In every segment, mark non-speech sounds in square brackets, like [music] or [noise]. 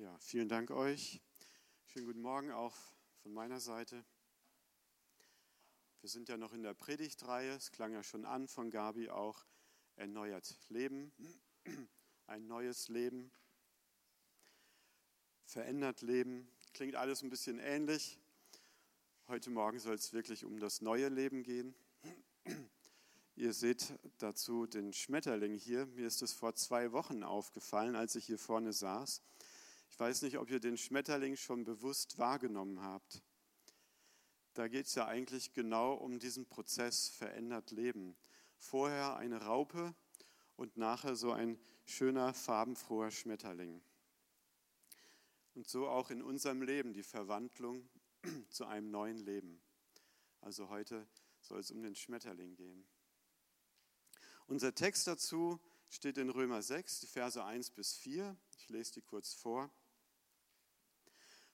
Ja, vielen Dank euch. Schönen guten Morgen auch von meiner Seite. Wir sind ja noch in der Predigtreihe. Es klang ja schon an von Gabi auch erneuert Leben, [clears throat] ein neues Leben, verändert Leben. Klingt alles ein bisschen ähnlich. Heute Morgen soll es wirklich um das neue Leben gehen. [clears throat] Ihr seht dazu den Schmetterling hier. Mir ist es vor zwei Wochen aufgefallen, als ich hier vorne saß. Ich weiß nicht, ob ihr den Schmetterling schon bewusst wahrgenommen habt. Da geht es ja eigentlich genau um diesen Prozess verändert Leben. Vorher eine Raupe und nachher so ein schöner, farbenfroher Schmetterling. Und so auch in unserem Leben die Verwandlung [clears throat] zu einem neuen Leben. Also heute soll es um den Schmetterling gehen. Unser Text dazu steht in Römer 6, die Verse 1 bis 4. Ich lese die kurz vor.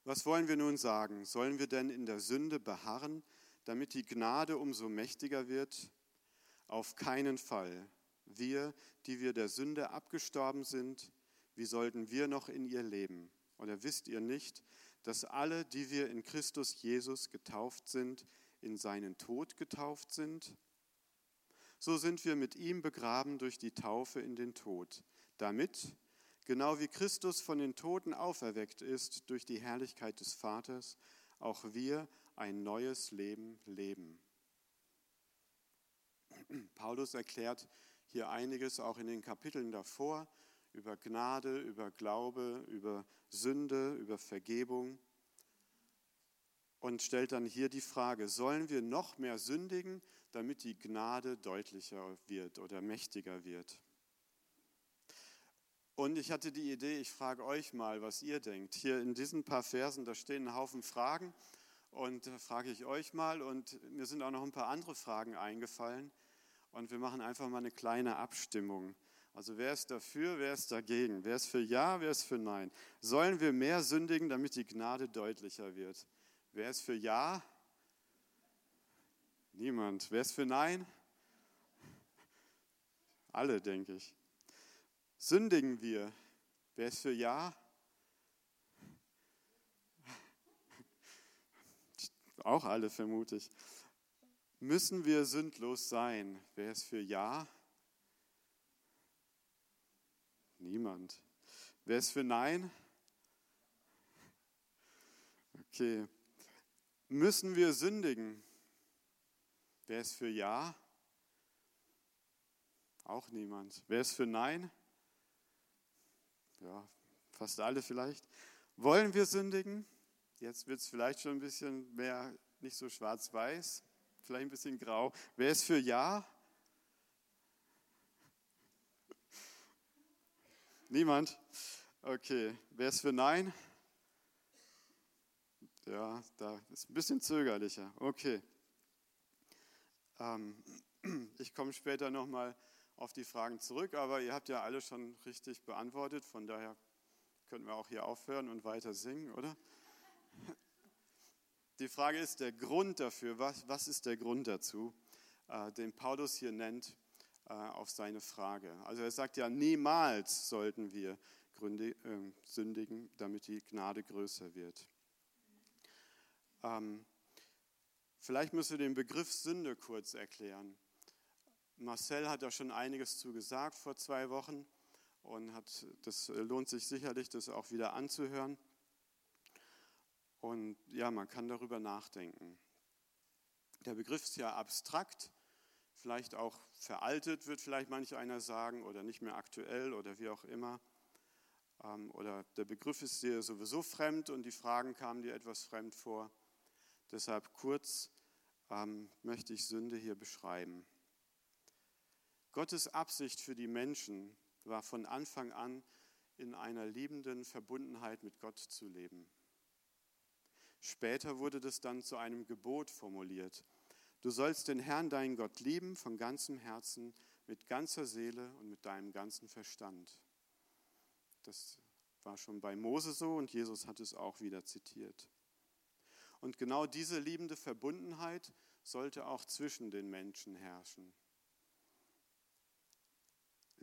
Was wollen wir nun sagen? Sollen wir denn in der Sünde beharren, damit die Gnade umso mächtiger wird? Auf keinen Fall. Wir, die wir der Sünde abgestorben sind, wie sollten wir noch in ihr leben? Oder wisst ihr nicht, dass alle, die wir in Christus Jesus getauft sind, in seinen Tod getauft sind? So sind wir mit ihm begraben durch die Taufe in den Tod, damit, Genau wie Christus von den Toten auferweckt ist durch die Herrlichkeit des Vaters, auch wir ein neues Leben leben. [clears throat] Paulus erklärt hier einiges auch in den Kapiteln davor über Gnade, über Glaube, über Sünde, über Vergebung und stellt dann hier die Frage, sollen wir noch mehr sündigen, damit die Gnade deutlicher wird oder mächtiger wird? Und ich hatte die Idee, ich frage euch mal, was ihr denkt. Hier in diesen paar Versen, da stehen ein Haufen Fragen und da frage ich euch mal und mir sind auch noch ein paar andere Fragen eingefallen und wir machen einfach mal eine kleine Abstimmung. Also wer ist dafür, wer ist dagegen? Wer ist für Ja, wer ist für Nein? Sollen wir mehr sündigen, damit die Gnade deutlicher wird? Wer ist für Ja? Niemand. Wer ist für Nein? Alle, denke ich. Sündigen wir? Wer ist für Ja? Auch alle vermute ich. Müssen wir sündlos sein? Wer ist für Ja? Niemand. Wer ist für Nein? Okay. Müssen wir sündigen? Wer ist für Ja? Auch niemand. Wer ist für Nein? Ja, fast alle vielleicht. Wollen wir sündigen? Jetzt wird es vielleicht schon ein bisschen mehr, nicht so schwarz-weiß, vielleicht ein bisschen grau. Wer ist für Ja? Niemand? Okay. Wer ist für Nein? Ja, da ist ein bisschen zögerlicher. Okay. Ähm, [clears throat] ich komme später nochmal auf die Fragen zurück, aber ihr habt ja alle schon richtig beantwortet, von daher könnten wir auch hier aufhören und weiter singen, oder? [laughs] Die Frage ist der Grund dafür, was, was ist der Grund dazu, äh, den Paulus hier nennt äh, auf seine Frage. Also er sagt ja, niemals sollten wir Gründe, äh, sündigen, damit die Gnade größer wird. Ähm, vielleicht müssen wir den Begriff Sünde kurz erklären. Marcel hat da schon einiges zu gesagt vor zwei Wochen und hat, das lohnt sich sicherlich, das auch wieder anzuhören. Und ja, man kann darüber nachdenken. Der Begriff ist ja abstrakt, vielleicht auch veraltet, wird vielleicht manch einer sagen, oder nicht mehr aktuell oder wie auch immer. Ähm, oder der Begriff ist dir sowieso fremd und die Fragen kamen dir etwas fremd vor. Deshalb kurz ähm, möchte ich Sünde hier beschreiben. Gottes Absicht für die Menschen war von Anfang an, in einer liebenden Verbundenheit mit Gott zu leben. Später wurde das dann zu einem Gebot formuliert. Du sollst den Herrn, deinen Gott, lieben von ganzem Herzen, mit ganzer Seele und mit deinem ganzen Verstand. Das war schon bei Mose so und Jesus hat es auch wieder zitiert. Und genau diese liebende Verbundenheit sollte auch zwischen den Menschen herrschen.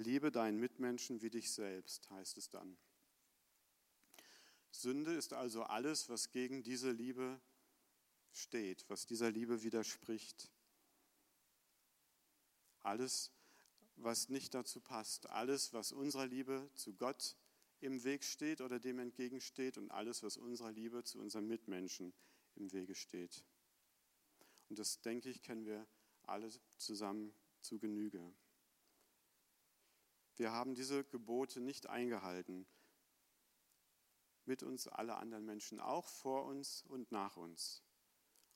Liebe deinen Mitmenschen wie dich selbst, heißt es dann. Sünde ist also alles, was gegen diese Liebe steht, was dieser Liebe widerspricht. Alles, was nicht dazu passt, alles, was unserer Liebe zu Gott im Weg steht oder dem entgegensteht und alles, was unserer Liebe zu unseren Mitmenschen im Wege steht. Und das, denke ich, kennen wir alle zusammen zu Genüge. Wir haben diese Gebote nicht eingehalten. Mit uns alle anderen Menschen, auch vor uns und nach uns,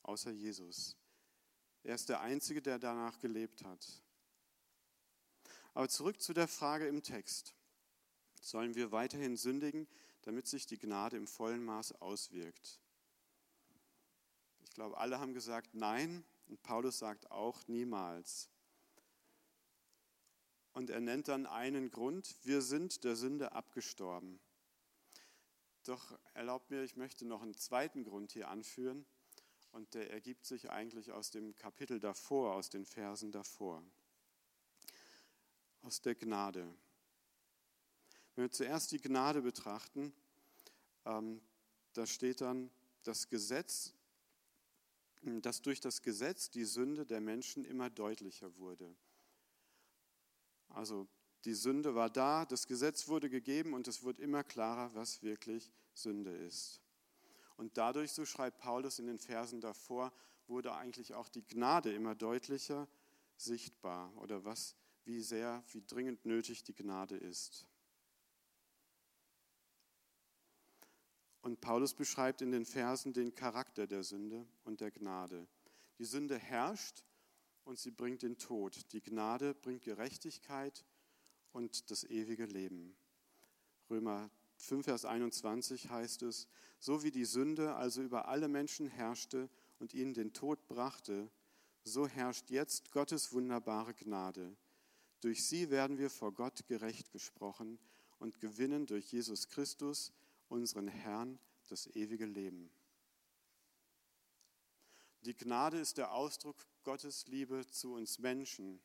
außer Jesus. Er ist der Einzige, der danach gelebt hat. Aber zurück zu der Frage im Text. Sollen wir weiterhin sündigen, damit sich die Gnade im vollen Maß auswirkt? Ich glaube, alle haben gesagt Nein und Paulus sagt auch niemals. Und er nennt dann einen Grund, wir sind der Sünde abgestorben. Doch erlaubt mir, ich möchte noch einen zweiten Grund hier anführen und der ergibt sich eigentlich aus dem Kapitel davor, aus den Versen davor. Aus der Gnade. Wenn wir zuerst die Gnade betrachten, ähm, da steht dann, das Gesetz, dass durch das Gesetz die Sünde der Menschen immer deutlicher wurde. Also die Sünde war da, das Gesetz wurde gegeben und es wird immer klarer, was wirklich Sünde ist. Und dadurch, so schreibt Paulus in den Versen davor, wurde eigentlich auch die Gnade immer deutlicher sichtbar oder was, wie sehr, wie dringend nötig die Gnade ist. Und Paulus beschreibt in den Versen den Charakter der Sünde und der Gnade. Die Sünde herrscht und sie bringt den Tod. Die Gnade bringt Gerechtigkeit und das ewige Leben. Römer 5, Vers 21 heißt es, so wie die Sünde also über alle Menschen herrschte und ihnen den Tod brachte, so herrscht jetzt Gottes wunderbare Gnade. Durch sie werden wir vor Gott gerecht gesprochen und gewinnen durch Jesus Christus, unseren Herrn, das ewige Leben. Die Gnade ist der Ausdruck Gottes Liebe zu uns Menschen.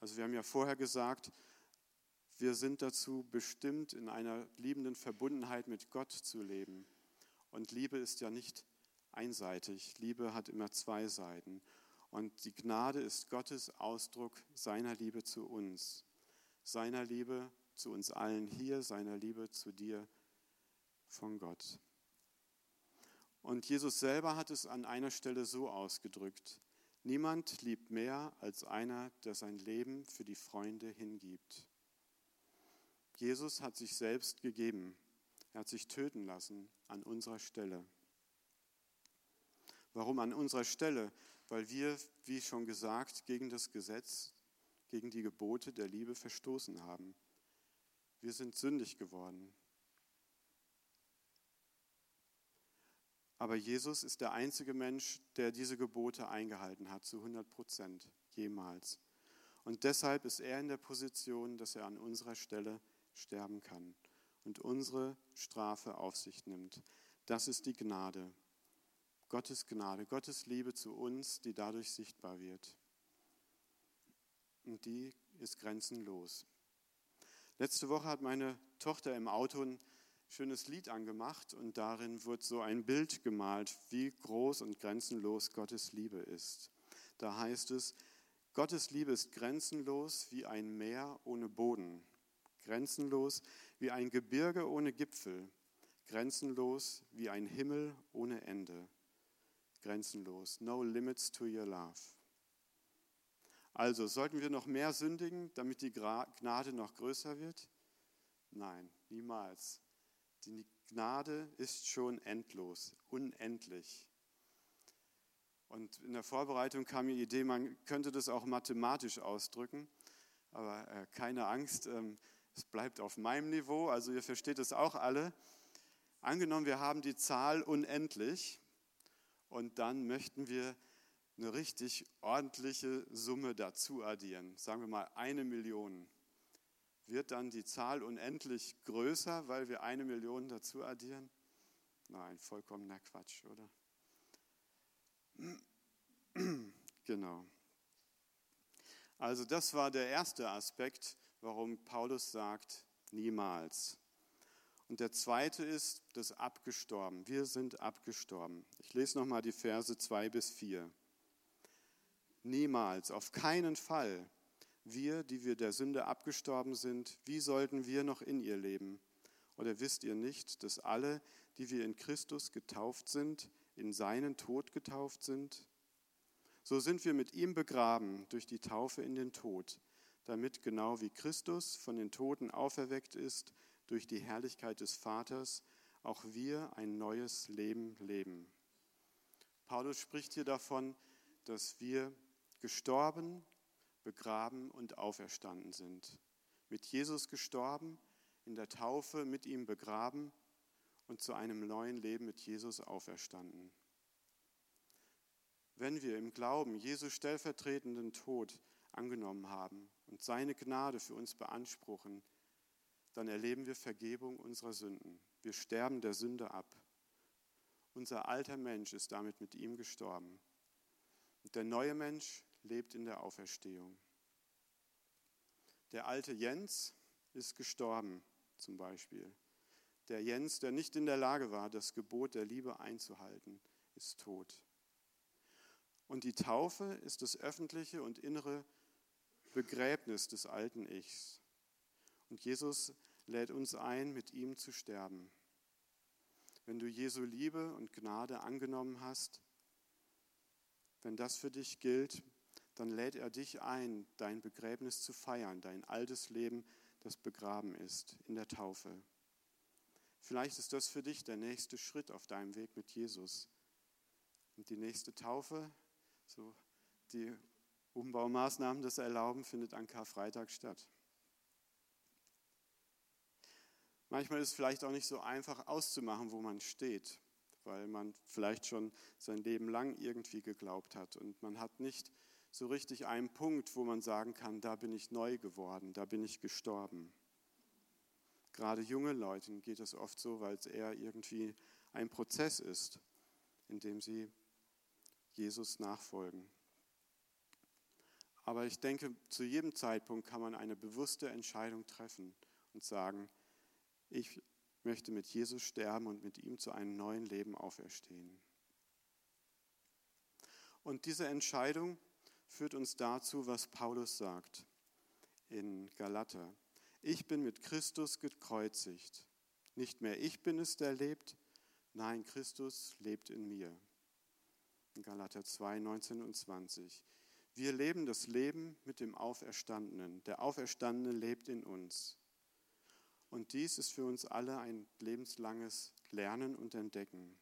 Also wir haben ja vorher gesagt, wir sind dazu bestimmt, in einer liebenden Verbundenheit mit Gott zu leben. Und Liebe ist ja nicht einseitig. Liebe hat immer zwei Seiten. Und die Gnade ist Gottes Ausdruck seiner Liebe zu uns, seiner Liebe zu uns allen hier, seiner Liebe zu dir von Gott. Und Jesus selber hat es an einer Stelle so ausgedrückt. Niemand liebt mehr als einer, der sein Leben für die Freunde hingibt. Jesus hat sich selbst gegeben. Er hat sich töten lassen an unserer Stelle. Warum an unserer Stelle? Weil wir, wie schon gesagt, gegen das Gesetz, gegen die Gebote der Liebe verstoßen haben. Wir sind sündig geworden. Aber Jesus ist der einzige Mensch, der diese Gebote eingehalten hat, zu 100 Prozent, jemals. Und deshalb ist er in der Position, dass er an unserer Stelle sterben kann und unsere Strafe auf sich nimmt. Das ist die Gnade. Gottes Gnade, Gottes Liebe zu uns, die dadurch sichtbar wird. Und die ist grenzenlos. Letzte Woche hat meine Tochter im Auto ein schönes Lied angemacht und darin wird so ein Bild gemalt, wie groß und grenzenlos Gottes Liebe ist. Da heißt es, Gottes Liebe ist grenzenlos wie ein Meer ohne Boden, grenzenlos wie ein Gebirge ohne Gipfel, grenzenlos wie ein Himmel ohne Ende, grenzenlos, no limits to your love. Also sollten wir noch mehr sündigen, damit die Gnade noch größer wird? Nein, niemals. Die Gnade ist schon endlos, unendlich. Und in der Vorbereitung kam mir die Idee, man könnte das auch mathematisch ausdrücken. Aber äh, keine Angst, ähm, es bleibt auf meinem Niveau, also ihr versteht es auch alle. Angenommen, wir haben die Zahl unendlich und dann möchten wir eine richtig ordentliche Summe dazu addieren. Sagen wir mal eine Million wird dann die Zahl unendlich größer, weil wir eine Million dazu addieren? Nein, vollkommener Quatsch, oder? [clears throat] Genau. Also das war der erste Aspekt, warum Paulus sagt, niemals. Und der zweite ist das Abgestorben. Wir sind abgestorben. Ich lese nochmal die Verse 2 bis 4. Niemals, auf keinen Fall. Wir, die wir der Sünde abgestorben sind, wie sollten wir noch in ihr leben? Oder wisst ihr nicht, dass alle, die wir in Christus getauft sind, in seinen Tod getauft sind? So sind wir mit ihm begraben durch die Taufe in den Tod, damit genau wie Christus von den Toten auferweckt ist durch die Herrlichkeit des Vaters, auch wir ein neues Leben leben. Paulus spricht hier davon, dass wir gestorben, begraben und auferstanden sind. Mit Jesus gestorben, in der Taufe mit ihm begraben und zu einem neuen Leben mit Jesus auferstanden. Wenn wir im Glauben Jesus stellvertretenden Tod angenommen haben und seine Gnade für uns beanspruchen, dann erleben wir Vergebung unserer Sünden. Wir sterben der Sünde ab. Unser alter Mensch ist damit mit ihm gestorben. Und der neue Mensch lebt in der Auferstehung. Der alte Jens ist gestorben, zum Beispiel. Der Jens, der nicht in der Lage war, das Gebot der Liebe einzuhalten, ist tot. Und die Taufe ist das öffentliche und innere Begräbnis des alten Ichs. Und Jesus lädt uns ein, mit ihm zu sterben. Wenn du Jesu Liebe und Gnade angenommen hast, wenn das für dich gilt, dann lädt er dich ein, dein Begräbnis zu feiern, dein altes Leben, das begraben ist, in der Taufe. Vielleicht ist das für dich der nächste Schritt auf deinem Weg mit Jesus. Und die nächste Taufe, so die Umbaumaßnahmen das erlauben, findet an Karfreitag statt. Manchmal ist es vielleicht auch nicht so einfach auszumachen, wo man steht, weil man vielleicht schon sein Leben lang irgendwie geglaubt hat und man hat nicht so richtig einen Punkt, wo man sagen kann, da bin ich neu geworden, da bin ich gestorben. Gerade junge Leuten geht es oft so, weil es eher irgendwie ein Prozess ist, in dem sie Jesus nachfolgen. Aber ich denke, zu jedem Zeitpunkt kann man eine bewusste Entscheidung treffen und sagen, ich möchte mit Jesus sterben und mit ihm zu einem neuen Leben auferstehen. Und diese Entscheidung führt uns dazu, was Paulus sagt in Galater. Ich bin mit Christus gekreuzigt. Nicht mehr ich bin es, der lebt, nein, Christus lebt in mir. In Galater 2, 19 und 20. Wir leben das Leben mit dem Auferstandenen. Der Auferstandene lebt in uns. Und dies ist für uns alle ein lebenslanges Lernen und Entdecken.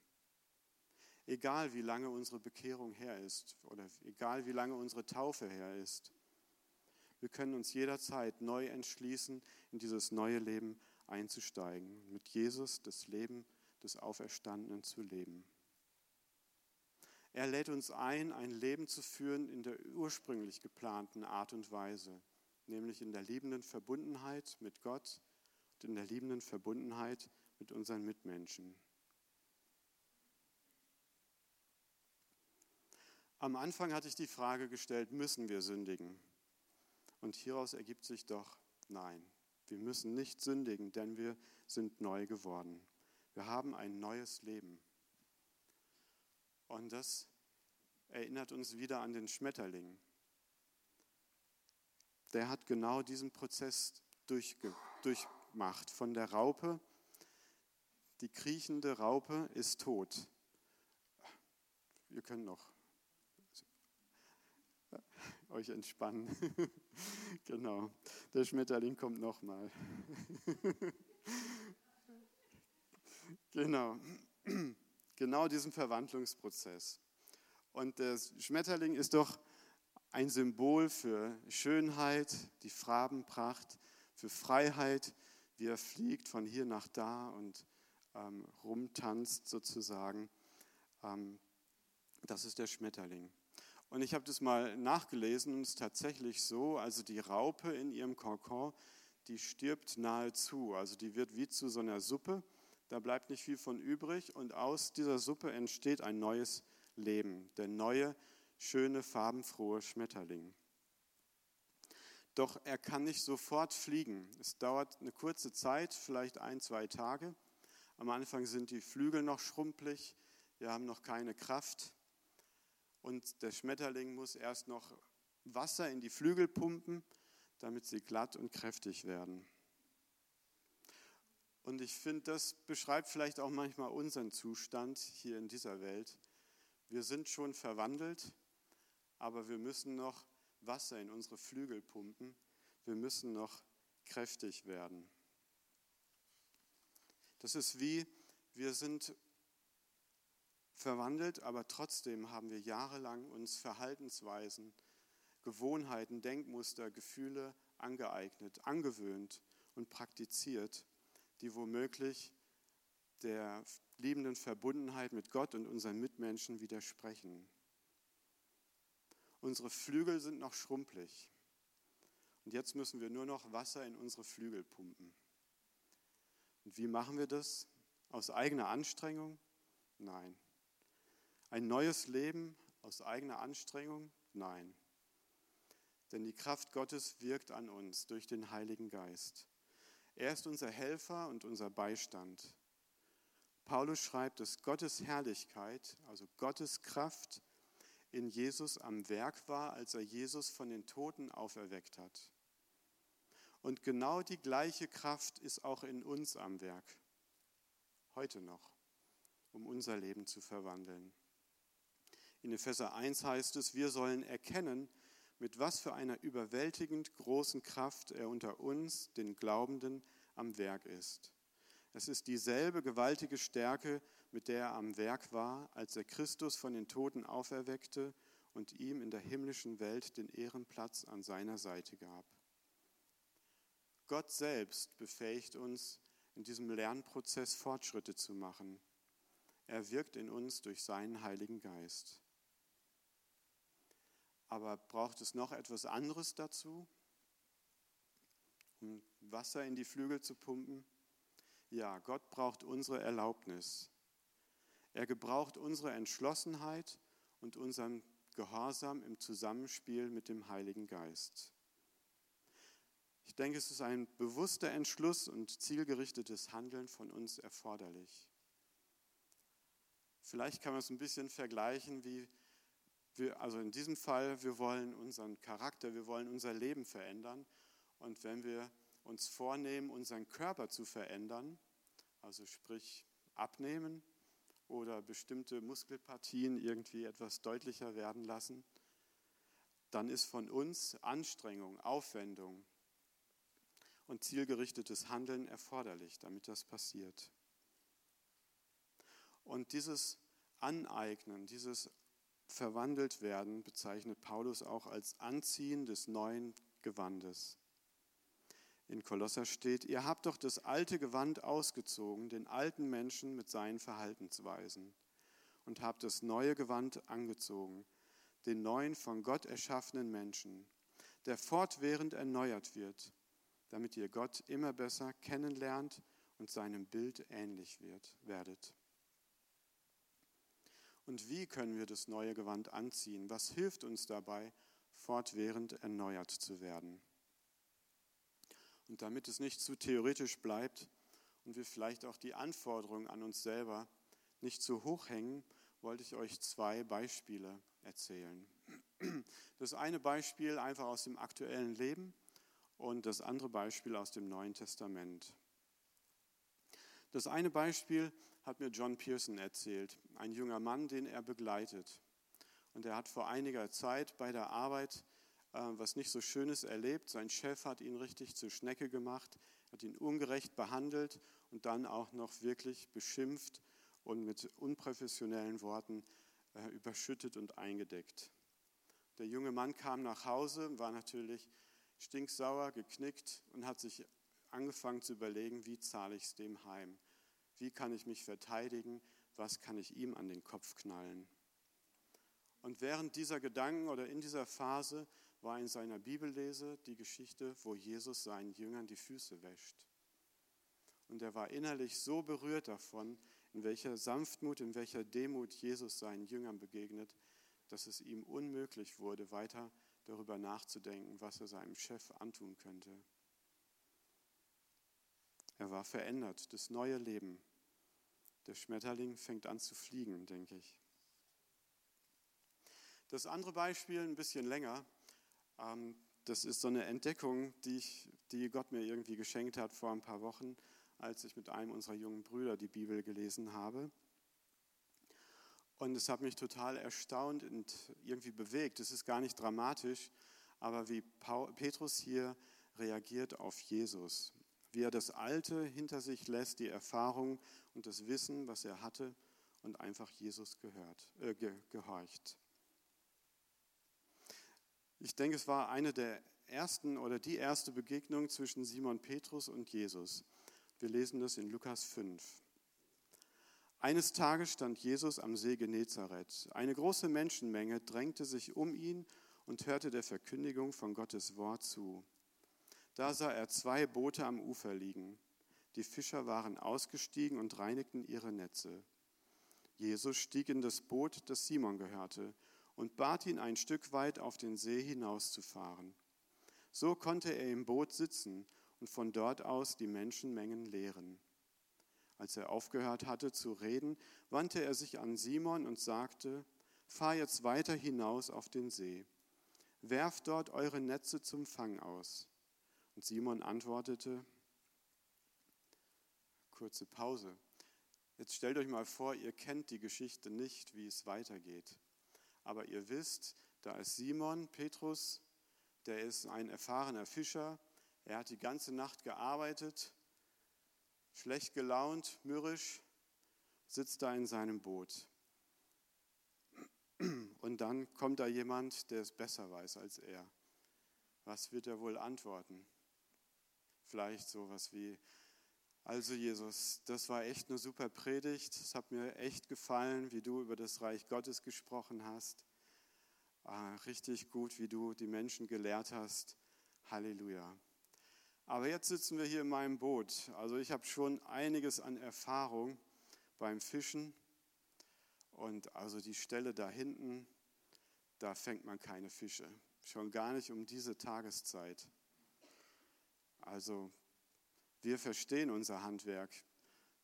Egal wie lange unsere Bekehrung her ist oder egal wie lange unsere Taufe her ist, wir können uns jederzeit neu entschließen, in dieses neue Leben einzusteigen, mit Jesus das Leben des Auferstandenen zu leben. Er lädt uns ein, ein Leben zu führen in der ursprünglich geplanten Art und Weise, nämlich in der liebenden Verbundenheit mit Gott und in der liebenden Verbundenheit mit unseren Mitmenschen. Am Anfang hatte ich die Frage gestellt, müssen wir sündigen? Und hieraus ergibt sich doch, nein, wir müssen nicht sündigen, denn wir sind neu geworden. Wir haben ein neues Leben. Und das erinnert uns wieder an den Schmetterling. Der hat genau diesen Prozess durchge durchmacht. Von der Raupe, die kriechende Raupe ist tot. Wir können noch euch entspannen. [laughs] genau, der Schmetterling kommt nochmal. [laughs] genau, genau diesen Verwandlungsprozess. Und der Schmetterling ist doch ein Symbol für Schönheit, die Farbenpracht, für Freiheit, wie er fliegt von hier nach da und ähm, rumtanzt sozusagen. Ähm, das ist der Schmetterling. Und ich habe das mal nachgelesen und es ist tatsächlich so, also die Raupe in ihrem Kokon, die stirbt nahezu. Also die wird wie zu so einer Suppe, da bleibt nicht viel von übrig und aus dieser Suppe entsteht ein neues Leben, der neue, schöne, farbenfrohe Schmetterling. Doch er kann nicht sofort fliegen. Es dauert eine kurze Zeit, vielleicht ein, zwei Tage. Am Anfang sind die Flügel noch schrumpelig, wir haben noch keine Kraft. Und der Schmetterling muss erst noch Wasser in die Flügel pumpen, damit sie glatt und kräftig werden. Und ich finde, das beschreibt vielleicht auch manchmal unseren Zustand hier in dieser Welt. Wir sind schon verwandelt, aber wir müssen noch Wasser in unsere Flügel pumpen. Wir müssen noch kräftig werden. Das ist wie, wir sind verwandelt, aber trotzdem haben wir jahrelang uns Verhaltensweisen, Gewohnheiten, Denkmuster, Gefühle angeeignet, angewöhnt und praktiziert, die womöglich der liebenden Verbundenheit mit Gott und unseren Mitmenschen widersprechen. Unsere Flügel sind noch schrumpelig. Und jetzt müssen wir nur noch Wasser in unsere Flügel pumpen. Und wie machen wir das? Aus eigener Anstrengung? Nein. Ein neues Leben aus eigener Anstrengung? Nein. Denn die Kraft Gottes wirkt an uns durch den Heiligen Geist. Er ist unser Helfer und unser Beistand. Paulus schreibt, dass Gottes Herrlichkeit, also Gottes Kraft in Jesus am Werk war, als er Jesus von den Toten auferweckt hat. Und genau die gleiche Kraft ist auch in uns am Werk, heute noch, um unser Leben zu verwandeln. In Epheser 1 heißt es, wir sollen erkennen, mit was für einer überwältigend großen Kraft er unter uns, den Glaubenden, am Werk ist. Es ist dieselbe gewaltige Stärke, mit der er am Werk war, als er Christus von den Toten auferweckte und ihm in der himmlischen Welt den Ehrenplatz an seiner Seite gab. Gott selbst befähigt uns, in diesem Lernprozess Fortschritte zu machen. Er wirkt in uns durch seinen Heiligen Geist. Aber braucht es noch etwas anderes dazu, um Wasser in die Flügel zu pumpen? Ja, Gott braucht unsere Erlaubnis. Er gebraucht unsere Entschlossenheit und unseren Gehorsam im Zusammenspiel mit dem Heiligen Geist. Ich denke, es ist ein bewusster Entschluss und zielgerichtetes Handeln von uns erforderlich. Vielleicht kann man es ein bisschen vergleichen wie wir, also in diesem Fall, wir wollen unseren Charakter, wir wollen unser Leben verändern. Und wenn wir uns vornehmen, unseren Körper zu verändern, also sprich abnehmen oder bestimmte Muskelpartien irgendwie etwas deutlicher werden lassen, dann ist von uns Anstrengung, Aufwendung und zielgerichtetes Handeln erforderlich, damit das passiert. Und dieses Aneignen, dieses verwandelt werden, bezeichnet Paulus auch als Anziehen des neuen Gewandes. In Kolosser steht, ihr habt doch das alte Gewand ausgezogen, den alten Menschen mit seinen Verhaltensweisen, und habt das neue Gewand angezogen, den neuen von Gott erschaffenen Menschen, der fortwährend erneuert wird, damit ihr Gott immer besser kennenlernt und seinem Bild ähnlich wird, werdet. Und wie können wir das neue Gewand anziehen? Was hilft uns dabei, fortwährend erneuert zu werden? Und damit es nicht zu theoretisch bleibt und wir vielleicht auch die Anforderungen an uns selber nicht zu hoch hängen, wollte ich euch zwei Beispiele erzählen. Das eine Beispiel einfach aus dem aktuellen Leben und das andere Beispiel aus dem Neuen Testament. Das eine Beispiel hat mir John Pearson erzählt, ein junger Mann, den er begleitet. Und er hat vor einiger Zeit bei der Arbeit äh, was nicht so Schönes erlebt. Sein Chef hat ihn richtig zur Schnecke gemacht, hat ihn ungerecht behandelt und dann auch noch wirklich beschimpft und mit unprofessionellen Worten äh, überschüttet und eingedeckt. Der junge Mann kam nach Hause, war natürlich stinksauer, geknickt und hat sich angefangen zu überlegen, wie zahle ich es dem heim. Wie kann ich mich verteidigen? Was kann ich ihm an den Kopf knallen? Und während dieser Gedanken oder in dieser Phase war in seiner Bibellese die Geschichte, wo Jesus seinen Jüngern die Füße wäscht. Und er war innerlich so berührt davon, in welcher Sanftmut, in welcher Demut Jesus seinen Jüngern begegnet, dass es ihm unmöglich wurde, weiter darüber nachzudenken, was er seinem Chef antun könnte. Er war verändert, das neue Leben. Der Schmetterling fängt an zu fliegen, denke ich. Das andere Beispiel, ein bisschen länger, ähm, das ist so eine Entdeckung, die, ich, die Gott mir irgendwie geschenkt hat vor ein paar Wochen, als ich mit einem unserer jungen Brüder die Bibel gelesen habe. Und es hat mich total erstaunt und irgendwie bewegt. Es ist gar nicht dramatisch, aber wie Petrus hier reagiert auf Jesus, wie er das Alte hinter sich lässt, die Erfahrung und das Wissen, was er hatte, und einfach Jesus gehört, äh, gehorcht. Ich denke, es war eine der ersten oder die erste Begegnung zwischen Simon Petrus und Jesus. Wir lesen das in Lukas 5. Eines Tages stand Jesus am See Genezareth. Eine große Menschenmenge drängte sich um ihn und hörte der Verkündigung von Gottes Wort zu. Da sah er zwei Boote am Ufer liegen. Die Fischer waren ausgestiegen und reinigten ihre Netze. Jesus stieg in das Boot, das Simon gehörte, und bat ihn, ein Stück weit auf den See hinauszufahren. So konnte er im Boot sitzen und von dort aus die Menschenmengen lehren. Als er aufgehört hatte zu reden, wandte er sich an Simon und sagte, Fahr jetzt weiter hinaus auf den See. Werft dort eure Netze zum Fang aus. Und Simon antwortete, kurze Pause. Jetzt stellt euch mal vor, ihr kennt die Geschichte nicht, wie es weitergeht aber ihr wisst, da ist Simon, Petrus, der ist ein erfahrener Fischer, er hat die ganze Nacht gearbeitet, schlecht gelaunt, mürrisch, sitzt da in seinem Boot. Und dann kommt da jemand, der es besser weiß als er. Was wird er wohl antworten? Vielleicht sowas wie, also Jesus, das war echt eine super Predigt. Es hat mir echt gefallen, wie du über das Reich Gottes gesprochen hast. Ah, richtig gut, wie du die Menschen gelehrt hast. Halleluja. Aber jetzt sitzen wir hier in meinem Boot. Also ich habe schon einiges an Erfahrung beim Fischen. Und also die Stelle da hinten, da fängt man keine Fische. Schon gar nicht um diese Tageszeit. Also wir verstehen unser Handwerk.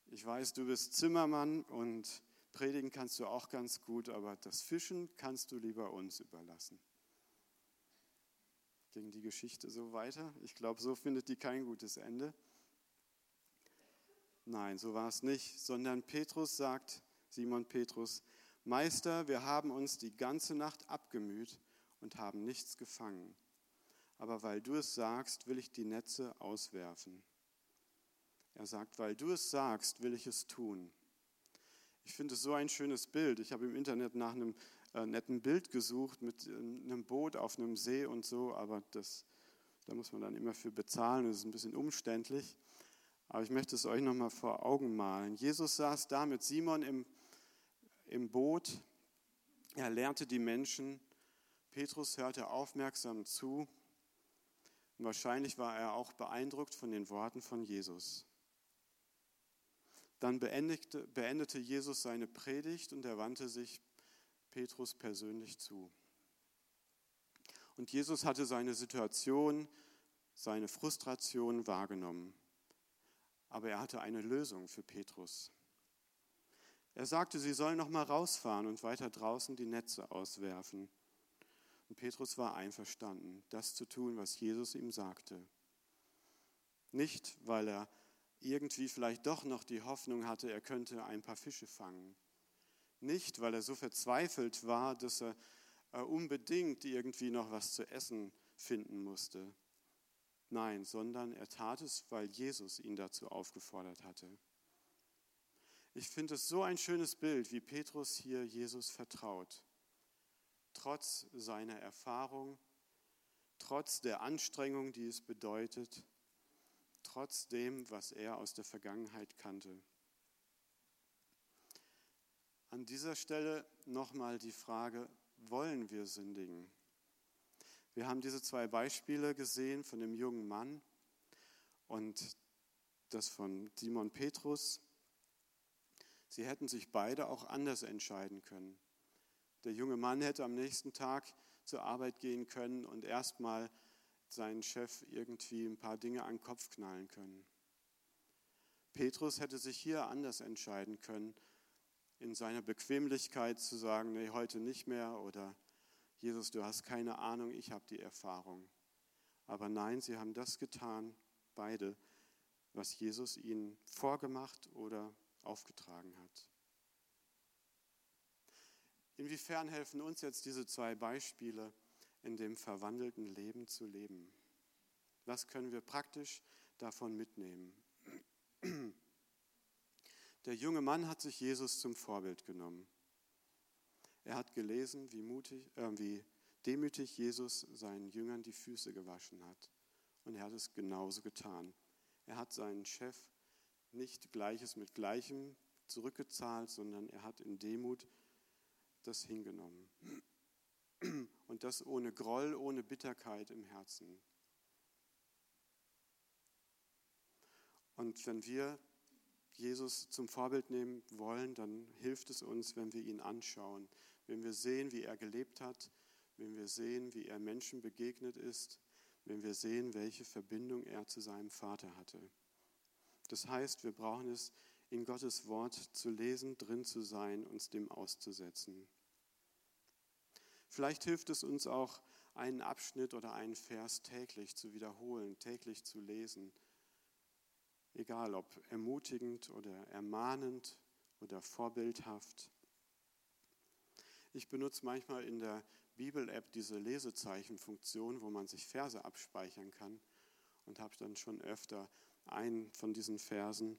Ich weiß, du bist Zimmermann und predigen kannst du auch ganz gut, aber das Fischen kannst du lieber uns überlassen. Ging die Geschichte so weiter? Ich glaube, so findet die kein gutes Ende. Nein, so war es nicht, sondern Petrus sagt, Simon Petrus, Meister, wir haben uns die ganze Nacht abgemüht und haben nichts gefangen. Aber weil du es sagst, will ich die Netze auswerfen. Er sagt, weil du es sagst, will ich es tun. Ich finde es so ein schönes Bild. Ich habe im Internet nach einem äh, netten Bild gesucht mit äh, einem Boot auf einem See und so, aber das, da muss man dann immer für bezahlen. Das ist ein bisschen umständlich. Aber ich möchte es euch nochmal vor Augen malen. Jesus saß da mit Simon im, im Boot. Er lernte die Menschen. Petrus hörte aufmerksam zu. Und wahrscheinlich war er auch beeindruckt von den Worten von Jesus. Dann beendete, beendete Jesus seine Predigt und er wandte sich Petrus persönlich zu. Und Jesus hatte seine Situation, seine Frustration wahrgenommen. Aber er hatte eine Lösung für Petrus. Er sagte, sie sollen noch mal rausfahren und weiter draußen die Netze auswerfen. Und Petrus war einverstanden, das zu tun, was Jesus ihm sagte. Nicht, weil er irgendwie vielleicht doch noch die Hoffnung hatte, er könnte ein paar Fische fangen. Nicht, weil er so verzweifelt war, dass er äh, unbedingt irgendwie noch was zu essen finden musste. Nein, sondern er tat es, weil Jesus ihn dazu aufgefordert hatte. Ich finde es so ein schönes Bild, wie Petrus hier Jesus vertraut. Trotz seiner Erfahrung, trotz der Anstrengung, die es bedeutet, trotz dem, was er aus der Vergangenheit kannte. An dieser Stelle nochmal die Frage, wollen wir sündigen? Wir haben diese zwei Beispiele gesehen von dem jungen Mann und das von Simon Petrus. Sie hätten sich beide auch anders entscheiden können. Der junge Mann hätte am nächsten Tag zur Arbeit gehen können und erstmal seinen Chef irgendwie ein paar Dinge an den Kopf knallen können. Petrus hätte sich hier anders entscheiden können, in seiner Bequemlichkeit zu sagen, nee, heute nicht mehr oder Jesus, du hast keine Ahnung, ich habe die Erfahrung. Aber nein, sie haben das getan, beide, was Jesus ihnen vorgemacht oder aufgetragen hat. Inwiefern helfen uns jetzt diese zwei Beispiele, in dem verwandelten Leben zu leben? Was können wir praktisch davon mitnehmen? Der junge Mann hat sich Jesus zum Vorbild genommen. Er hat gelesen, wie, mutig, äh, wie demütig Jesus seinen Jüngern die Füße gewaschen hat. Und er hat es genauso getan. Er hat seinen Chef nicht Gleiches mit Gleichem zurückgezahlt, sondern er hat in Demut das hingenommen. Und das ohne Groll, ohne Bitterkeit im Herzen. Und wenn wir Jesus zum Vorbild nehmen wollen, dann hilft es uns, wenn wir ihn anschauen, wenn wir sehen, wie er gelebt hat, wenn wir sehen, wie er Menschen begegnet ist, wenn wir sehen, welche Verbindung er zu seinem Vater hatte. Das heißt, wir brauchen es, in Gottes Wort zu lesen, drin zu sein, uns dem auszusetzen. Vielleicht hilft es uns auch, einen Abschnitt oder einen Vers täglich zu wiederholen, täglich zu lesen. Egal ob ermutigend oder ermahnend oder vorbildhaft. Ich benutze manchmal in der Bibel-App diese Lesezeichenfunktion, wo man sich Verse abspeichern kann und habe dann schon öfter einen von diesen Versen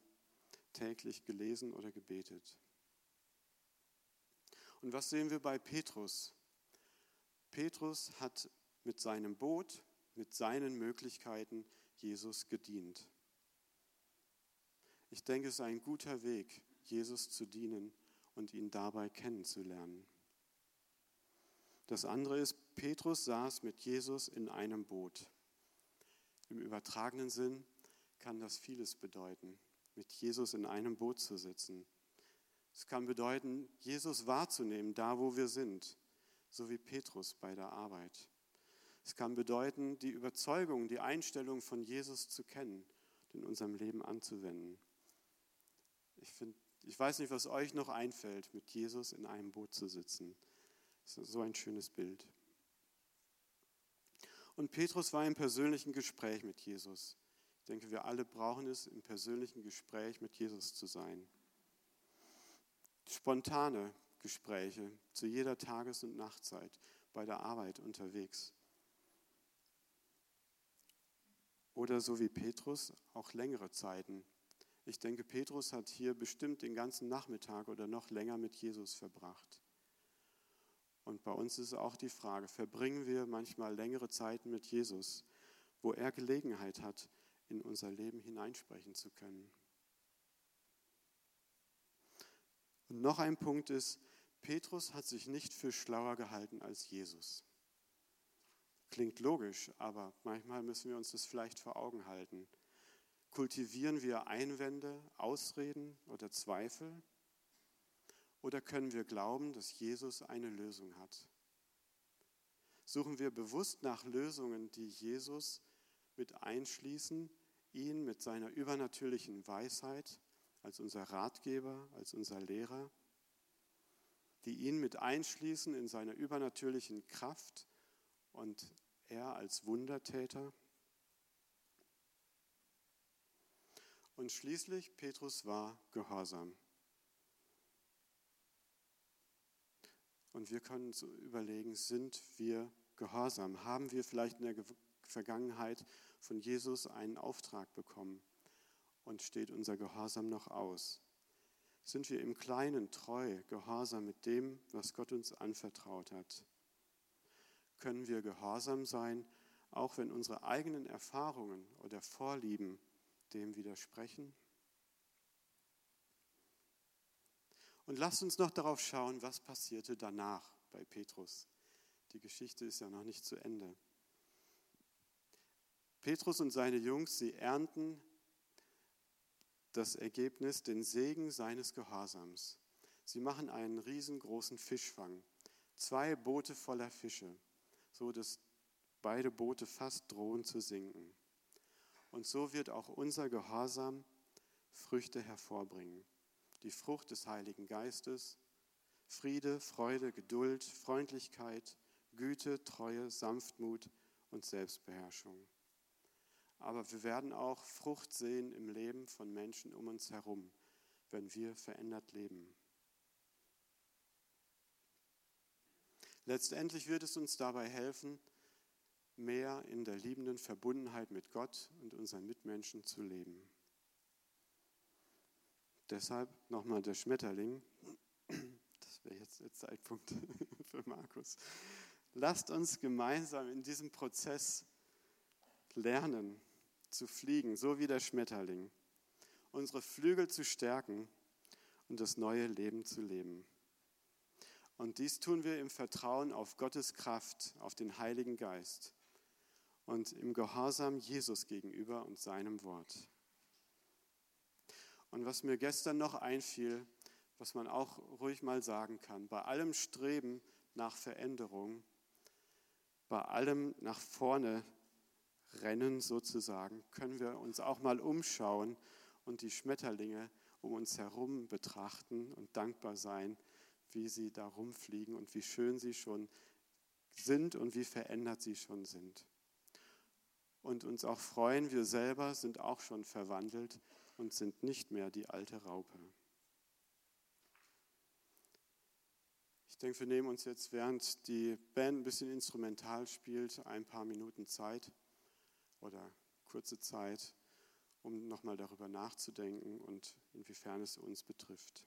täglich gelesen oder gebetet. Und was sehen wir bei Petrus? Petrus hat mit seinem Boot, mit seinen Möglichkeiten Jesus gedient. Ich denke, es ist ein guter Weg, Jesus zu dienen und ihn dabei kennenzulernen. Das andere ist, Petrus saß mit Jesus in einem Boot. Im übertragenen Sinn kann das vieles bedeuten, mit Jesus in einem Boot zu sitzen. Es kann bedeuten, Jesus wahrzunehmen, da wo wir sind so wie Petrus bei der Arbeit. Es kann bedeuten, die Überzeugung, die Einstellung von Jesus zu kennen und in unserem Leben anzuwenden. Ich, find, ich weiß nicht, was euch noch einfällt, mit Jesus in einem Boot zu sitzen. Das ist so ein schönes Bild. Und Petrus war im persönlichen Gespräch mit Jesus. Ich denke, wir alle brauchen es, im persönlichen Gespräch mit Jesus zu sein. Spontane, Gespräche zu jeder Tages- und Nachtzeit bei der Arbeit unterwegs. Oder so wie Petrus auch längere Zeiten. Ich denke, Petrus hat hier bestimmt den ganzen Nachmittag oder noch länger mit Jesus verbracht. Und bei uns ist auch die Frage, verbringen wir manchmal längere Zeiten mit Jesus, wo er Gelegenheit hat, in unser Leben hineinsprechen zu können. Und noch ein Punkt ist, Petrus hat sich nicht für schlauer gehalten als Jesus. Klingt logisch, aber manchmal müssen wir uns das vielleicht vor Augen halten. Kultivieren wir Einwände, Ausreden oder Zweifel? Oder können wir glauben, dass Jesus eine Lösung hat? Suchen wir bewusst nach Lösungen, die Jesus mit einschließen, ihn mit seiner übernatürlichen Weisheit als unser Ratgeber, als unser Lehrer? die ihn mit einschließen in seiner übernatürlichen Kraft und er als Wundertäter. Und schließlich, Petrus war gehorsam. Und wir können uns überlegen, sind wir gehorsam? Haben wir vielleicht in der Vergangenheit von Jesus einen Auftrag bekommen? Und steht unser Gehorsam noch aus? sind wir im Kleinen treu, gehorsam mit dem, was Gott uns anvertraut hat. Können wir gehorsam sein, auch wenn unsere eigenen Erfahrungen oder Vorlieben dem widersprechen? Und lasst uns noch darauf schauen, was passierte danach bei Petrus. Die Geschichte ist ja noch nicht zu Ende. Petrus und seine Jungs, sie ernten das Ergebnis, den Segen seines Gehorsams. Sie machen einen riesengroßen Fischfang, zwei Boote voller Fische. so dass beide Boote fast drohen zu sinken. Und so wird auch unser Gehorsam Früchte hervorbringen. Die Frucht des Heiligen Geistes, Friede, Freude, Geduld, Freundlichkeit, Güte, Treue, Sanftmut und Selbstbeherrschung. Aber wir werden auch Frucht sehen im Leben von Menschen um uns herum, wenn wir verändert leben. Letztendlich wird es uns dabei helfen, mehr in der liebenden Verbundenheit mit Gott und unseren Mitmenschen zu leben. Deshalb nochmal der Schmetterling. Das wäre jetzt der Zeitpunkt [laughs] für Markus. Lasst uns gemeinsam in diesem Prozess lernen zu fliegen, so wie der Schmetterling, unsere Flügel zu stärken und das neue Leben zu leben. Und dies tun wir im Vertrauen auf Gottes Kraft, auf den Heiligen Geist und im Gehorsam Jesus gegenüber und seinem Wort. Und was mir gestern noch einfiel, was man auch ruhig mal sagen kann, bei allem Streben nach Veränderung, bei allem nach vorne rennen sozusagen, können wir uns auch mal umschauen und die Schmetterlinge um uns herum betrachten und dankbar sein, wie sie da rumfliegen und wie schön sie schon sind und wie verändert sie schon sind. Und uns auch freuen, wir selber sind auch schon verwandelt und sind nicht mehr die alte Raupe. Ich denke, wir nehmen uns jetzt, während die Band ein bisschen instrumental spielt, ein paar Minuten Zeit oder kurze Zeit, um nochmal darüber nachzudenken und inwiefern es uns betrifft.